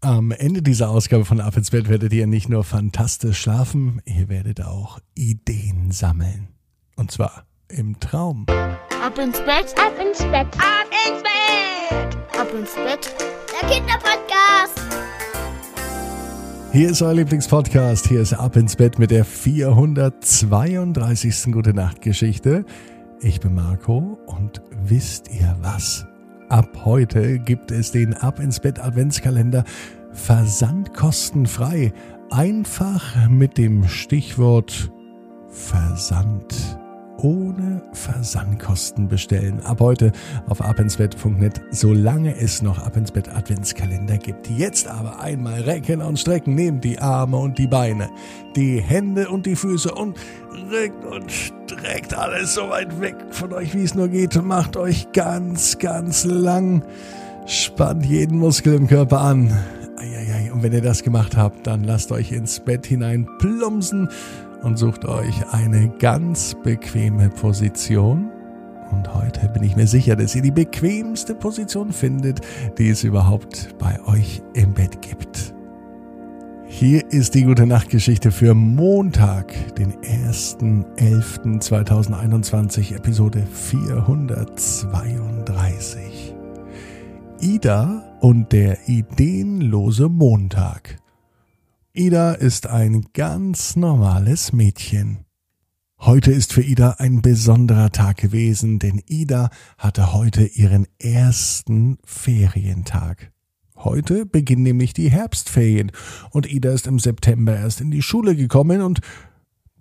Am Ende dieser Ausgabe von Ab ins Bett werdet ihr nicht nur fantastisch schlafen, ihr werdet auch Ideen sammeln. Und zwar im Traum. Ab ins Bett, ab ins Bett, ab ins Bett, ab ins Bett. Der Kinderpodcast. Hier ist euer Lieblingspodcast. Hier ist Ab ins Bett mit der 432. Gute Nacht Geschichte. Ich bin Marco und wisst ihr was? Ab heute gibt es den Ab ins Bett Adventskalender versandkostenfrei. Einfach mit dem Stichwort Versand ohne Versandkosten bestellen. Ab heute auf abinsbett.net, solange es noch Ab Adventskalender gibt. Jetzt aber einmal recken und strecken, nehmt die Arme und die Beine, die Hände und die Füße und rückt und streckt alles so weit weg von euch, wie es nur geht macht euch ganz, ganz lang. Spannt jeden Muskel im Körper an. Und wenn ihr das gemacht habt, dann lasst euch ins Bett hinein plumpsen und sucht euch eine ganz bequeme Position. Und heute bin ich mir sicher, dass ihr die bequemste Position findet, die es überhaupt bei euch im Bett gibt. Hier ist die gute Nachtgeschichte für Montag, den 1.11.2021, Episode 432. Ida und der ideenlose Montag. Ida ist ein ganz normales Mädchen. Heute ist für Ida ein besonderer Tag gewesen, denn Ida hatte heute ihren ersten Ferientag. Heute beginnen nämlich die Herbstferien und Ida ist im September erst in die Schule gekommen und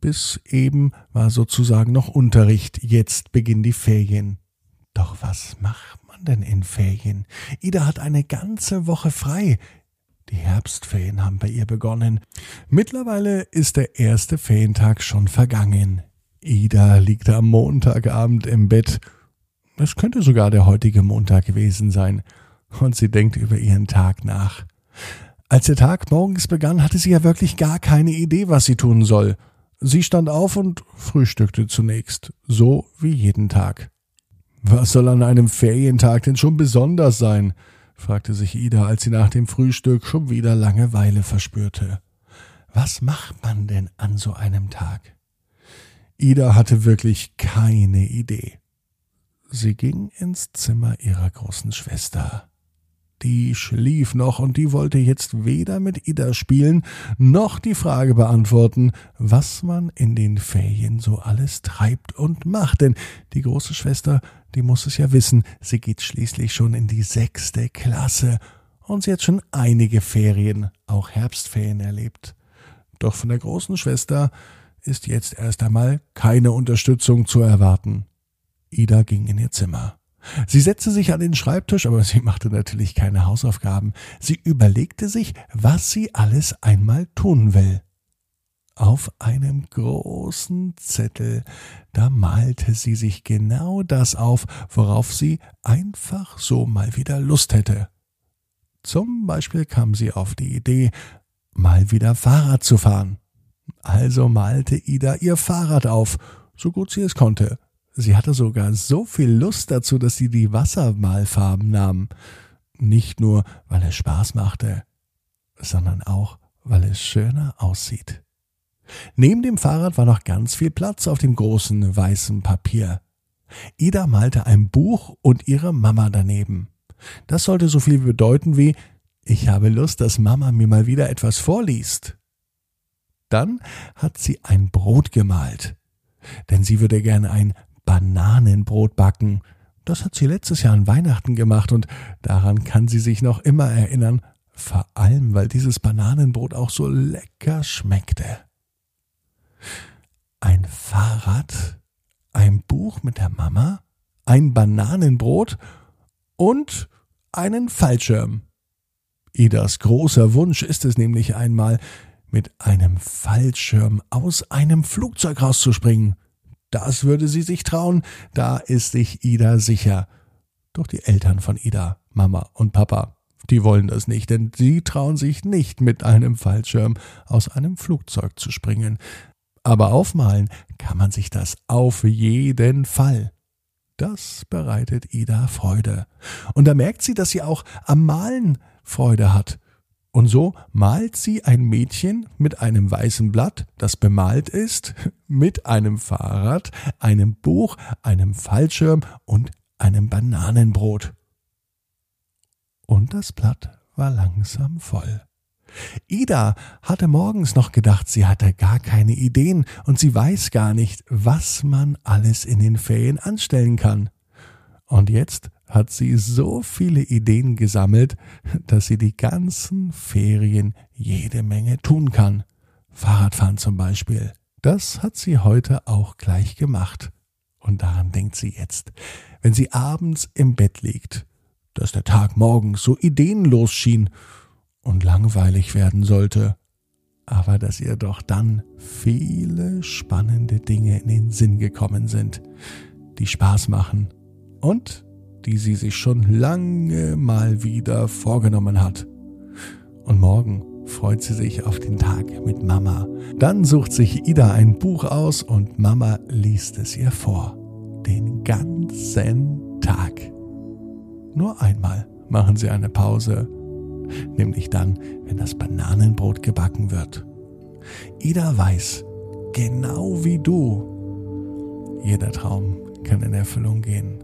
bis eben war sozusagen noch Unterricht. Jetzt beginnen die Ferien. Doch was macht man denn in Ferien? Ida hat eine ganze Woche frei. Die Herbstferien haben bei ihr begonnen. Mittlerweile ist der erste Ferientag schon vergangen. Ida liegt am Montagabend im Bett. Es könnte sogar der heutige Montag gewesen sein. Und sie denkt über ihren Tag nach. Als der Tag morgens begann, hatte sie ja wirklich gar keine Idee, was sie tun soll. Sie stand auf und frühstückte zunächst, so wie jeden Tag. Was soll an einem Ferientag denn schon besonders sein? Fragte sich Ida, als sie nach dem Frühstück schon wieder Langeweile verspürte. Was macht man denn an so einem Tag? Ida hatte wirklich keine Idee. Sie ging ins Zimmer ihrer großen Schwester. Die schlief noch und die wollte jetzt weder mit Ida spielen, noch die Frage beantworten, was man in den Ferien so alles treibt und macht, denn die große Schwester, die muss es ja wissen, sie geht schließlich schon in die sechste Klasse und sie hat schon einige Ferien, auch Herbstferien erlebt. Doch von der großen Schwester ist jetzt erst einmal keine Unterstützung zu erwarten. Ida ging in ihr Zimmer. Sie setzte sich an den Schreibtisch, aber sie machte natürlich keine Hausaufgaben. Sie überlegte sich, was sie alles einmal tun will. Auf einem großen Zettel, da malte sie sich genau das auf, worauf sie einfach so mal wieder Lust hätte. Zum Beispiel kam sie auf die Idee, mal wieder Fahrrad zu fahren. Also malte Ida ihr Fahrrad auf, so gut sie es konnte. Sie hatte sogar so viel Lust dazu, dass sie die Wassermalfarben nahm. Nicht nur, weil es Spaß machte, sondern auch, weil es schöner aussieht. Neben dem Fahrrad war noch ganz viel Platz auf dem großen weißen Papier. Ida malte ein Buch und ihre Mama daneben. Das sollte so viel bedeuten wie Ich habe Lust, dass Mama mir mal wieder etwas vorliest. Dann hat sie ein Brot gemalt, denn sie würde gerne ein Bananenbrot backen. Das hat sie letztes Jahr an Weihnachten gemacht und daran kann sie sich noch immer erinnern, vor allem weil dieses Bananenbrot auch so lecker schmeckte. Ein Fahrrad, ein Buch mit der Mama, ein Bananenbrot und einen Fallschirm. Idas großer Wunsch ist es nämlich einmal, mit einem Fallschirm aus einem Flugzeug rauszuspringen. Das würde sie sich trauen, da ist sich Ida sicher. Doch die Eltern von Ida, Mama und Papa, die wollen das nicht, denn sie trauen sich nicht mit einem Fallschirm aus einem Flugzeug zu springen. Aber aufmalen kann man sich das auf jeden Fall. Das bereitet Ida Freude. Und da merkt sie, dass sie auch am Malen Freude hat. Und so malt sie ein Mädchen mit einem weißen Blatt, das bemalt ist, mit einem Fahrrad, einem Buch, einem Fallschirm und einem Bananenbrot. Und das Blatt war langsam voll. Ida hatte morgens noch gedacht, sie hatte gar keine Ideen und sie weiß gar nicht, was man alles in den Ferien anstellen kann. Und jetzt hat sie so viele Ideen gesammelt, dass sie die ganzen Ferien jede Menge tun kann. Fahrradfahren zum Beispiel. Das hat sie heute auch gleich gemacht. Und daran denkt sie jetzt, wenn sie abends im Bett liegt, dass der Tag morgens so ideenlos schien und langweilig werden sollte, aber dass ihr doch dann viele spannende Dinge in den Sinn gekommen sind, die Spaß machen und die sie sich schon lange mal wieder vorgenommen hat. Und morgen freut sie sich auf den Tag mit Mama. Dann sucht sich Ida ein Buch aus und Mama liest es ihr vor. Den ganzen Tag. Nur einmal machen sie eine Pause nämlich dann, wenn das Bananenbrot gebacken wird. Ida weiß, genau wie du, jeder Traum kann in Erfüllung gehen.